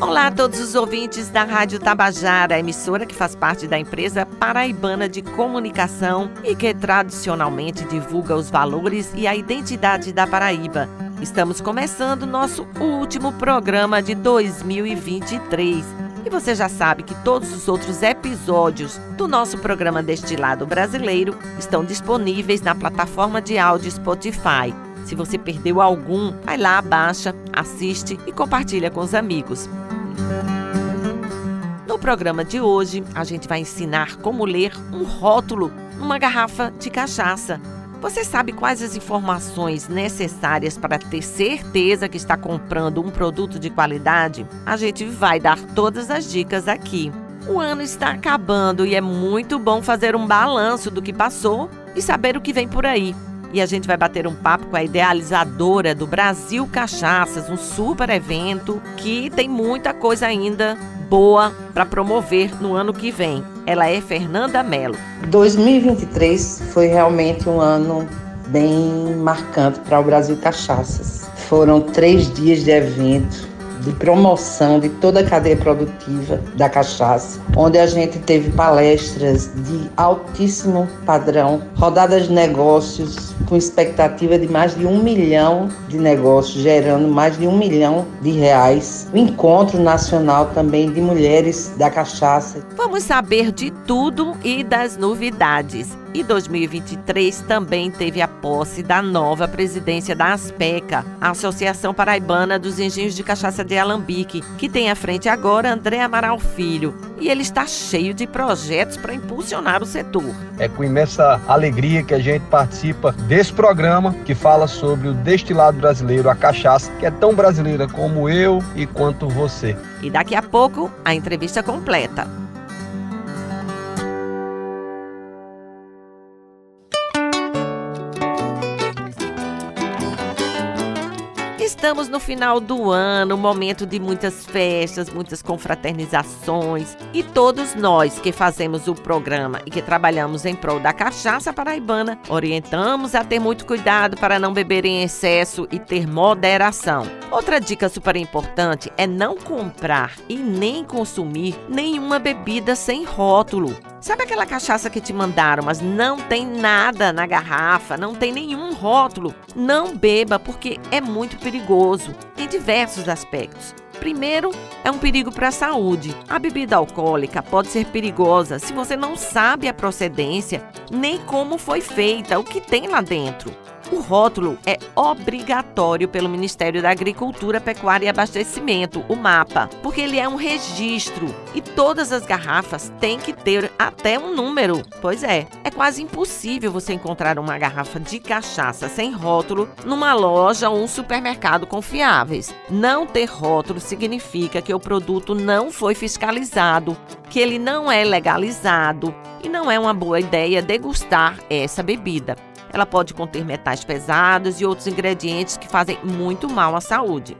Olá a todos os ouvintes da Rádio Tabajara, emissora que faz parte da empresa paraibana de comunicação e que tradicionalmente divulga os valores e a identidade da Paraíba. Estamos começando nosso último programa de 2023. E você já sabe que todos os outros episódios do nosso programa Destilado Brasileiro estão disponíveis na plataforma de áudio Spotify. Se você perdeu algum, vai lá, baixa, assiste e compartilha com os amigos. No programa de hoje, a gente vai ensinar como ler um rótulo numa garrafa de cachaça. Você sabe quais as informações necessárias para ter certeza que está comprando um produto de qualidade? A gente vai dar todas as dicas aqui. O ano está acabando e é muito bom fazer um balanço do que passou e saber o que vem por aí. E a gente vai bater um papo com a idealizadora do Brasil Cachaças, um super evento que tem muita coisa ainda boa para promover no ano que vem. Ela é Fernanda Mello. 2023 foi realmente um ano bem marcante para o Brasil Cachaças. Foram três dias de evento de promoção de toda a cadeia produtiva da cachaça, onde a gente teve palestras de altíssimo padrão, rodadas de negócios com expectativa de mais de um milhão de negócios, gerando mais de um milhão de reais. O encontro nacional também de mulheres da cachaça. Vamos saber de tudo e das novidades. E 2023 também teve a posse da nova presidência da ASPECA, a Associação Paraibana dos Engenhos de Cachaça de Alambique, que tem à frente agora André Amaral Filho. E ele está cheio de projetos para impulsionar o setor. É com imensa alegria que a gente participa desse programa que fala sobre o destilado brasileiro, a cachaça, que é tão brasileira como eu e quanto você. E daqui a pouco, a entrevista completa. Estamos no final do ano, momento de muitas festas, muitas confraternizações. E todos nós que fazemos o programa e que trabalhamos em prol da cachaça paraibana, orientamos a ter muito cuidado para não beber em excesso e ter moderação. Outra dica super importante é não comprar e nem consumir nenhuma bebida sem rótulo. Sabe aquela cachaça que te mandaram, mas não tem nada na garrafa, não tem nenhum rótulo? Não beba porque é muito perigoso em diversos aspectos. Primeiro, é um perigo para a saúde. A bebida alcoólica pode ser perigosa se você não sabe a procedência nem como foi feita, o que tem lá dentro. O rótulo é obrigatório pelo Ministério da Agricultura, Pecuária e Abastecimento, o MAPA, porque ele é um registro e todas as garrafas têm que ter até um número. Pois é, é quase impossível você encontrar uma garrafa de cachaça sem rótulo numa loja ou um supermercado confiáveis. Não ter rótulo significa que o produto não foi fiscalizado, que ele não é legalizado e não é uma boa ideia degustar essa bebida. Ela pode conter metais pesados e outros ingredientes que fazem muito mal à saúde.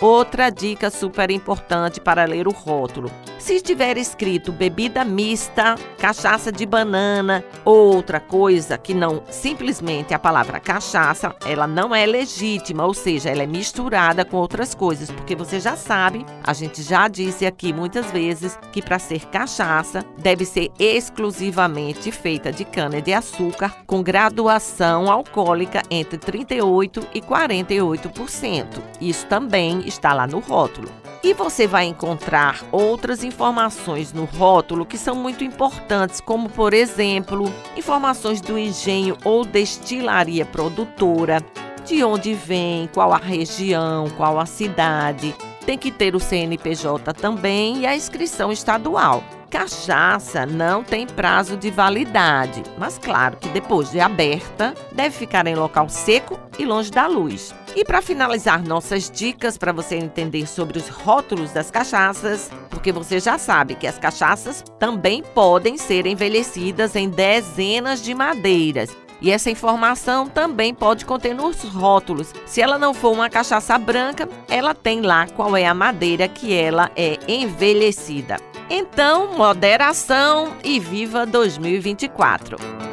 Outra dica super importante para ler o rótulo: se estiver escrito bebida mista, cachaça de banana ou outra coisa que não simplesmente a palavra cachaça, ela não é legítima, ou seja, ela é misturada com outras coisas, porque você já sabe, a gente já disse aqui muitas vezes que para ser cachaça deve ser exclusivamente feita de cana de açúcar com graduação alcoólica entre 38 e 48%. Isso também está lá no rótulo. E você vai encontrar outras informações no rótulo que são muito importantes, como por exemplo, informações do engenho ou destilaria produtora, de onde vem, qual a região, qual a cidade. Tem que ter o CNPJ também e a inscrição estadual. Cachaça não tem prazo de validade, mas claro que depois de aberta, deve ficar em local seco e longe da luz. E para finalizar nossas dicas para você entender sobre os rótulos das cachaças, porque você já sabe que as cachaças também podem ser envelhecidas em dezenas de madeiras. E essa informação também pode conter nos rótulos. Se ela não for uma cachaça branca, ela tem lá qual é a madeira que ela é envelhecida. Então, moderação e viva 2024!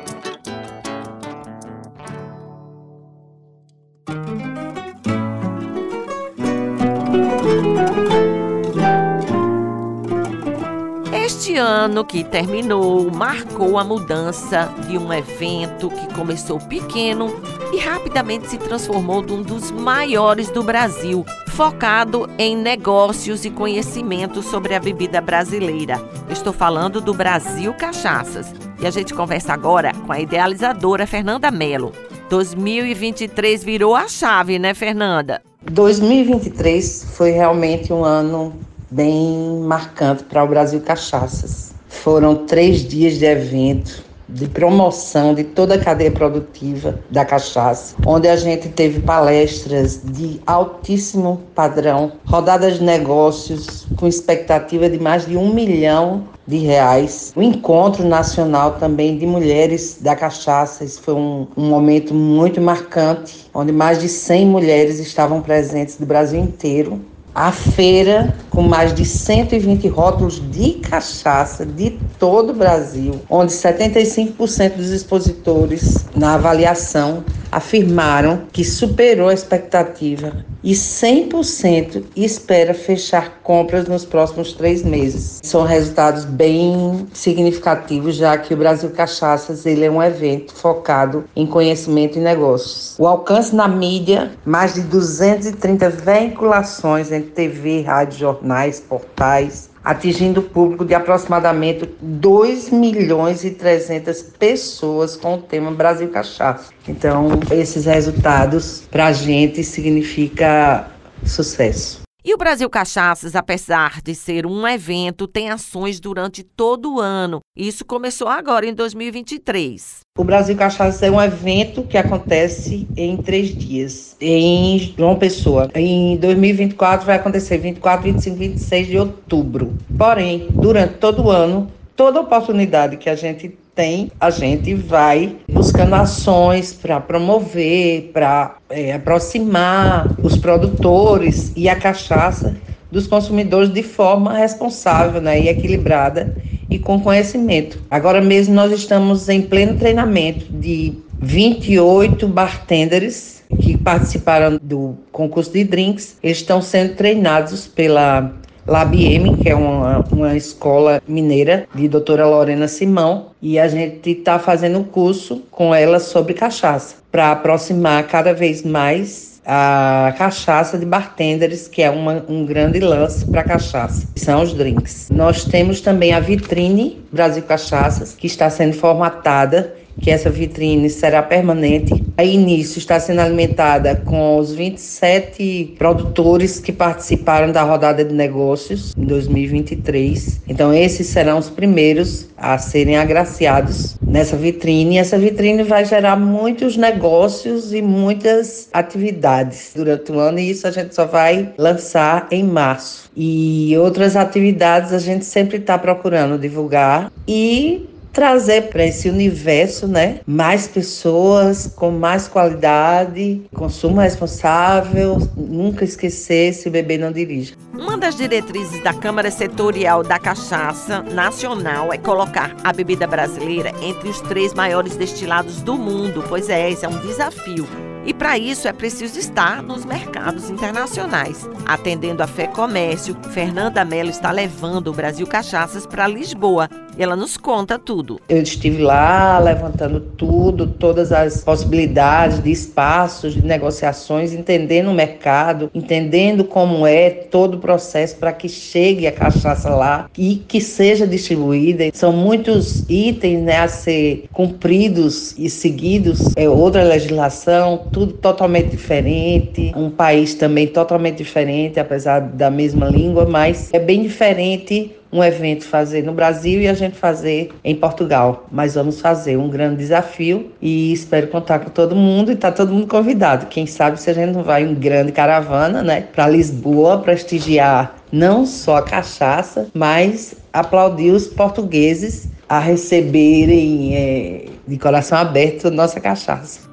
Este ano que terminou marcou a mudança de um evento que começou pequeno e rapidamente se transformou num dos maiores do Brasil, focado em negócios e conhecimento sobre a bebida brasileira. Estou falando do Brasil Cachaças. E a gente conversa agora com a idealizadora Fernanda Mello. 2023 virou a chave, né, Fernanda? 2023 foi realmente um ano bem marcante para o Brasil Cachaças. Foram três dias de evento, de promoção de toda a cadeia produtiva da cachaça, onde a gente teve palestras de altíssimo padrão, rodadas de negócios com expectativa de mais de um milhão de reais. O encontro nacional também de mulheres da cachaça, isso foi um, um momento muito marcante, onde mais de 100 mulheres estavam presentes do Brasil inteiro a feira com mais de 120 rótulos de cachaça de todo o Brasil, onde 75% dos expositores na avaliação afirmaram que superou a expectativa e 100% espera fechar compras nos próximos três meses. São resultados bem significativos, já que o Brasil Cachaças ele é um evento focado em conhecimento e negócios. O alcance na mídia, mais de 230 veiculações entre TV, rádio, jornais, portais, atingindo o público de aproximadamente 2 milhões e 300 pessoas com o tema Brasil Cachaça. Então, esses resultados para a gente significa sucesso. E o Brasil Cachaças, apesar de ser um evento, tem ações durante todo o ano. Isso começou agora em 2023. O Brasil Cachaças é um evento que acontece em três dias, em João Pessoa. Em 2024 vai acontecer 24, 25, 26 de outubro. Porém, durante todo o ano, toda oportunidade que a gente tem, a gente vai buscando ações para promover, para é, aproximar os produtores e a cachaça dos consumidores de forma responsável né, e equilibrada e com conhecimento. Agora mesmo nós estamos em pleno treinamento de 28 bartenders que participaram do concurso de drinks. Eles estão sendo treinados pela LabM, que é uma, uma escola mineira de doutora Lorena Simão, e a gente está fazendo um curso com ela sobre cachaça, para aproximar cada vez mais a cachaça de bartenders, que é uma, um grande lance para cachaça, são os drinks. Nós temos também a vitrine Brasil Cachaças, que está sendo formatada que essa vitrine será permanente. A início está sendo alimentada com os 27 produtores que participaram da rodada de negócios em 2023. Então, esses serão os primeiros a serem agraciados nessa vitrine. Essa vitrine vai gerar muitos negócios e muitas atividades durante o ano, e isso a gente só vai lançar em março. E outras atividades a gente sempre está procurando divulgar e trazer para esse universo, né, mais pessoas com mais qualidade, consumo responsável, nunca esquecer se o bebê não dirige. Uma das diretrizes da Câmara Setorial da Cachaça Nacional é colocar a bebida brasileira entre os três maiores destilados do mundo. Pois é, esse é um desafio. E para isso é preciso estar nos mercados internacionais. Atendendo a Fé Comércio, Fernanda Mello está levando o Brasil Cachaças para Lisboa. Ela nos conta tudo. Eu estive lá levantando tudo, todas as possibilidades de espaços, de negociações, entendendo o mercado, entendendo como é todo o processo para que chegue a cachaça lá e que seja distribuída. São muitos itens né, a ser cumpridos e seguidos. É outra legislação, tudo totalmente diferente, um país também totalmente diferente, apesar da mesma língua, mas é bem diferente um evento fazer no Brasil e a gente fazer em Portugal. Mas vamos fazer um grande desafio e espero contar com todo mundo e tá todo mundo convidado. Quem sabe se a gente não vai em grande caravana, né, para Lisboa prestigiar não só a cachaça, mas aplaudir os portugueses a receberem é, de coração aberto nossa cachaça.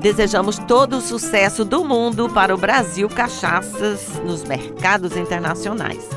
Desejamos todo o sucesso do mundo para o Brasil Cachaças nos mercados internacionais.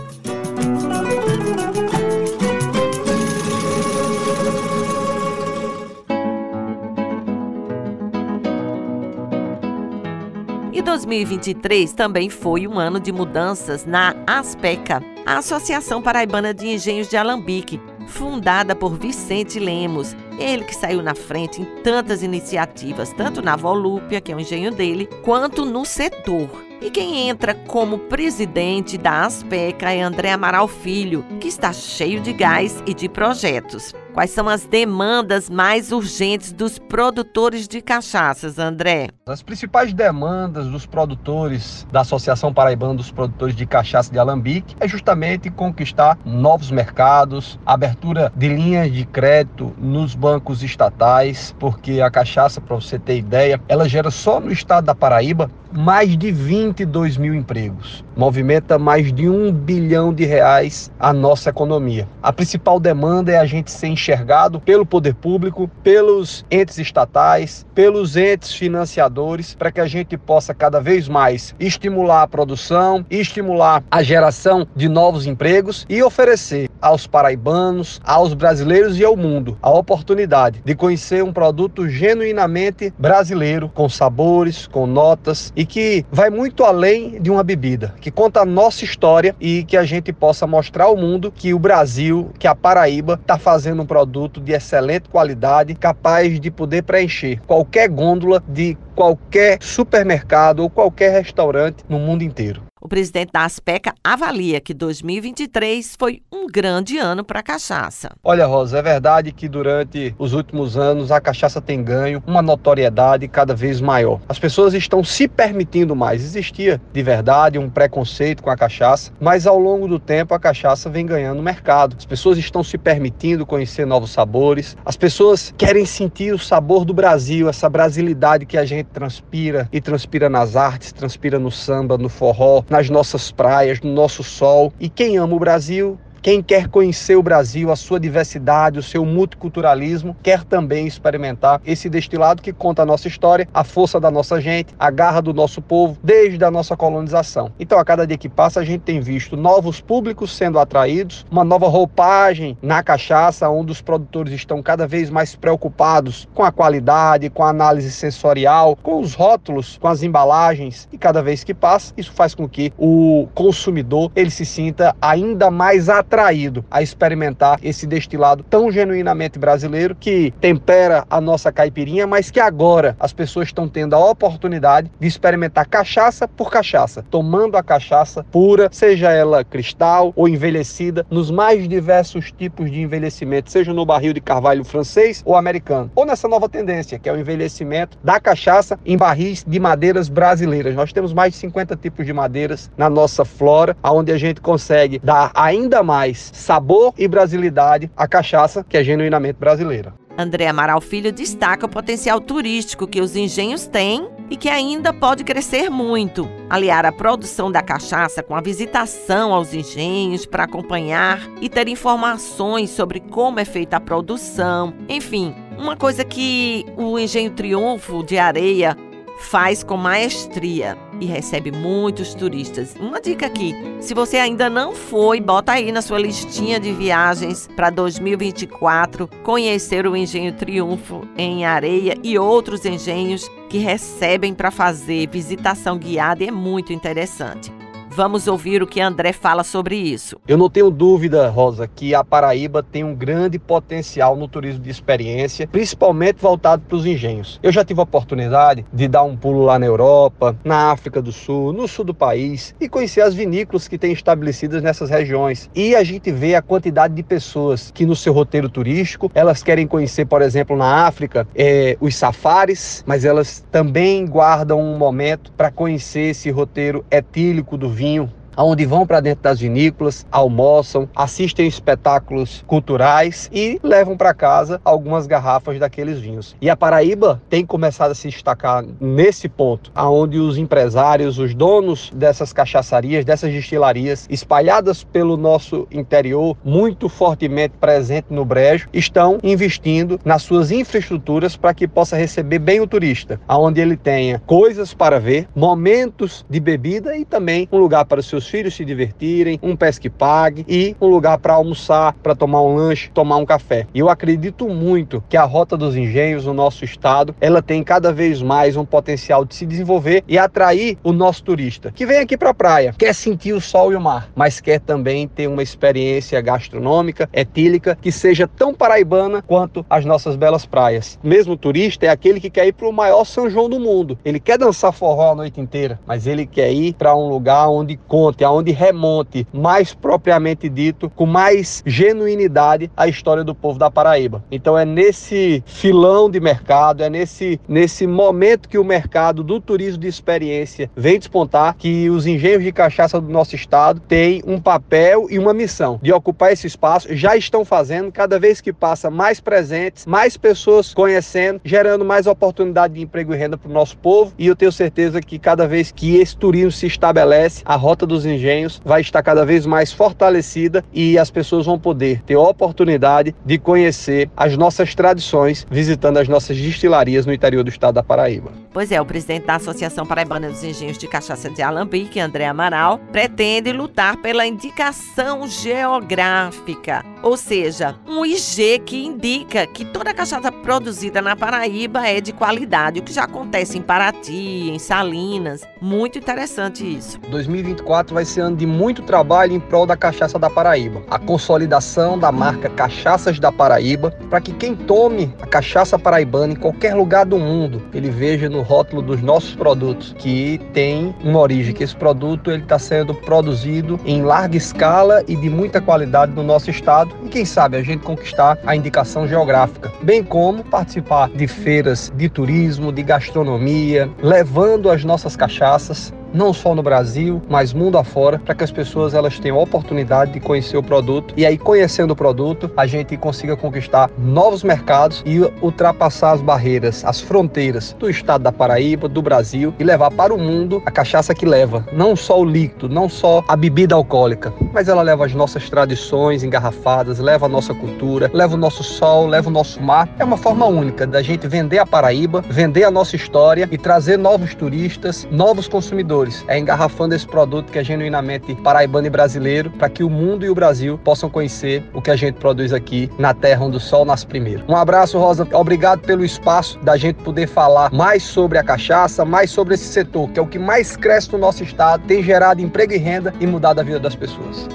E 2023 também foi um ano de mudanças na ASPECA, a Associação Paraibana de Engenhos de Alambique, fundada por Vicente Lemos. Ele que saiu na frente em tantas iniciativas, tanto na Volúpia, que é o engenho dele, quanto no setor. E quem entra como presidente da Aspeca é André Amaral Filho, que está cheio de gás e de projetos. Quais são as demandas mais urgentes dos produtores de cachaças, André? As principais demandas dos produtores da Associação Paraibana dos Produtores de Cachaça de Alambique é justamente conquistar novos mercados, abertura de linhas de crédito nos bancos estatais, porque a cachaça, para você ter ideia, ela gera só no estado da Paraíba mais de 22 mil empregos, movimenta mais de um bilhão de reais a nossa economia. A principal demanda é a gente ser enxergado pelo poder público, pelos entes estatais, pelos entes financiadores, para que a gente possa cada vez mais estimular a produção, estimular a geração de novos empregos e oferecer aos paraibanos, aos brasileiros e ao mundo a oportunidade de conhecer um produto genuinamente brasileiro, com sabores, com notas e que vai muito além de uma bebida, que conta a nossa história e que a gente possa mostrar ao mundo que o Brasil, que a Paraíba está fazendo um produto de excelente qualidade, capaz de poder preencher qualquer gôndola de qualquer supermercado ou qualquer restaurante no mundo inteiro. O presidente da Aspeca avalia que 2023 foi um grande ano para a cachaça. Olha, Rosa, é verdade que durante os últimos anos a cachaça tem ganho uma notoriedade cada vez maior. As pessoas estão se permitindo mais. Existia de verdade um preconceito com a cachaça, mas ao longo do tempo a cachaça vem ganhando mercado. As pessoas estão se permitindo conhecer novos sabores. As pessoas querem sentir o sabor do Brasil, essa brasilidade que a gente transpira e transpira nas artes, transpira no samba, no forró, nas nossas praias, no nosso sol. E quem ama o Brasil quem quer conhecer o Brasil, a sua diversidade, o seu multiculturalismo, quer também experimentar esse destilado que conta a nossa história, a força da nossa gente, a garra do nosso povo, desde a nossa colonização. Então, a cada dia que passa, a gente tem visto novos públicos sendo atraídos, uma nova roupagem na cachaça, onde os produtores estão cada vez mais preocupados com a qualidade, com a análise sensorial, com os rótulos, com as embalagens. E cada vez que passa, isso faz com que o consumidor ele se sinta ainda mais atraído atraído a experimentar esse destilado tão genuinamente brasileiro que tempera a nossa caipirinha, mas que agora as pessoas estão tendo a oportunidade de experimentar cachaça por cachaça, tomando a cachaça pura, seja ela cristal ou envelhecida, nos mais diversos tipos de envelhecimento, seja no barril de carvalho francês ou americano, ou nessa nova tendência, que é o envelhecimento da cachaça em barris de madeiras brasileiras. Nós temos mais de 50 tipos de madeiras na nossa flora, onde a gente consegue dar ainda mais mais sabor e brasilidade à cachaça, que é genuinamente brasileira. André Amaral Filho destaca o potencial turístico que os engenhos têm e que ainda pode crescer muito. Aliar a produção da cachaça com a visitação aos engenhos para acompanhar e ter informações sobre como é feita a produção. Enfim, uma coisa que o Engenho Triunfo de Areia faz com maestria e recebe muitos turistas. Uma dica aqui: se você ainda não foi, bota aí na sua listinha de viagens para 2024 conhecer o Engenho Triunfo em Areia e outros engenhos que recebem para fazer visitação guiada é muito interessante. Vamos ouvir o que André fala sobre isso. Eu não tenho dúvida, Rosa, que a Paraíba tem um grande potencial no turismo de experiência, principalmente voltado para os engenhos. Eu já tive a oportunidade de dar um pulo lá na Europa, na África do Sul, no sul do país e conhecer as vinícolas que têm estabelecidas nessas regiões. E a gente vê a quantidade de pessoas que no seu roteiro turístico elas querem conhecer, por exemplo, na África, é, os safaris, mas elas também guardam um momento para conhecer esse roteiro etílico do vinho vinho onde vão para dentro das vinícolas, almoçam, assistem espetáculos culturais e levam para casa algumas garrafas daqueles vinhos. E a Paraíba tem começado a se destacar nesse ponto, aonde os empresários, os donos dessas cachaçarias, dessas destilarias espalhadas pelo nosso interior, muito fortemente presente no Brejo, estão investindo nas suas infraestruturas para que possa receber bem o turista, aonde ele tenha coisas para ver, momentos de bebida e também um lugar para os seus os filhos se divertirem, um pesque pague e um lugar para almoçar, para tomar um lanche, tomar um café. E eu acredito muito que a Rota dos Engenhos no nosso estado, ela tem cada vez mais um potencial de se desenvolver e atrair o nosso turista, que vem aqui para a praia, quer sentir o sol e o mar, mas quer também ter uma experiência gastronômica, etílica, que seja tão paraibana quanto as nossas belas praias. Mesmo turista é aquele que quer ir para o maior São João do mundo. Ele quer dançar forró a noite inteira, mas ele quer ir para um lugar onde conte, aonde remonte, mais propriamente dito, com mais genuinidade a história do povo da Paraíba. Então é nesse filão de mercado, é nesse, nesse momento que o mercado do turismo de experiência vem despontar que os engenhos de cachaça do nosso estado têm um papel e uma missão de ocupar esse espaço. Já estão fazendo, cada vez que passa, mais presentes, mais pessoas conhecendo, gerando mais oportunidade de emprego e renda para o nosso povo. E eu tenho certeza que cada vez que esse turismo se estabelece, a Rota dos Engenhos vai estar cada vez mais fortalecida e as pessoas vão poder ter a oportunidade de conhecer as nossas tradições visitando as nossas destilarias no interior do estado da Paraíba. Pois é, o presidente da Associação Paraibana dos Engenhos de Cachaça de Alambique, André Amaral, pretende lutar pela indicação geográfica, ou seja, um IG que indica que toda a cachaça produzida na Paraíba é de qualidade, o que já acontece em Paraty, em Salinas. Muito interessante isso. 2024 vai ser ano de muito trabalho em prol da cachaça da Paraíba. A consolidação da marca Cachaças da Paraíba, para que quem tome a cachaça paraibana em qualquer lugar do mundo, ele veja no rótulo dos nossos produtos que tem uma origem, que esse produto ele está sendo produzido em larga escala e de muita qualidade no nosso estado e quem sabe a gente conquistar a indicação geográfica, bem como participar de feiras de turismo, de gastronomia, levando as nossas cachaças não só no Brasil, mas mundo afora, para que as pessoas elas tenham a oportunidade de conhecer o produto. E aí conhecendo o produto, a gente consiga conquistar novos mercados e ultrapassar as barreiras, as fronteiras do estado da Paraíba, do Brasil e levar para o mundo a cachaça que leva, não só o líquido, não só a bebida alcoólica, mas ela leva as nossas tradições engarrafadas, leva a nossa cultura, leva o nosso sol, leva o nosso mar. É uma forma única da gente vender a Paraíba, vender a nossa história e trazer novos turistas, novos consumidores é engarrafando esse produto que é genuinamente paraibano e brasileiro, para que o mundo e o Brasil possam conhecer o que a gente produz aqui na terra onde o sol nasce primeiro. Um abraço, Rosa. Obrigado pelo espaço da gente poder falar mais sobre a cachaça, mais sobre esse setor, que é o que mais cresce no nosso estado, tem gerado emprego e renda e mudado a vida das pessoas.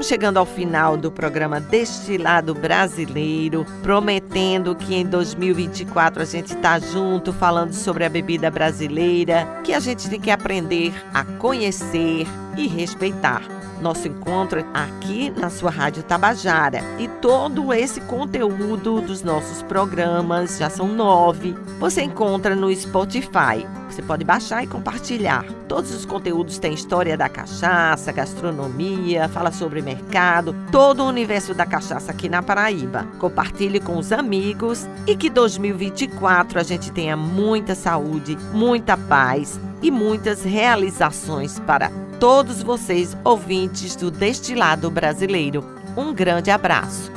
Estamos chegando ao final do programa Destilado Brasileiro, prometendo que em 2024 a gente está junto falando sobre a bebida brasileira, que a gente tem que aprender a conhecer e respeitar. Nosso encontro aqui na sua Rádio Tabajara. E todo esse conteúdo dos nossos programas, já são nove, você encontra no Spotify. Você pode baixar e compartilhar. Todos os conteúdos têm história da cachaça, gastronomia, fala sobre mercado, todo o universo da cachaça aqui na Paraíba. Compartilhe com os amigos e que 2024 a gente tenha muita saúde, muita paz e muitas realizações para todos vocês ouvintes do Destilado Brasileiro. Um grande abraço.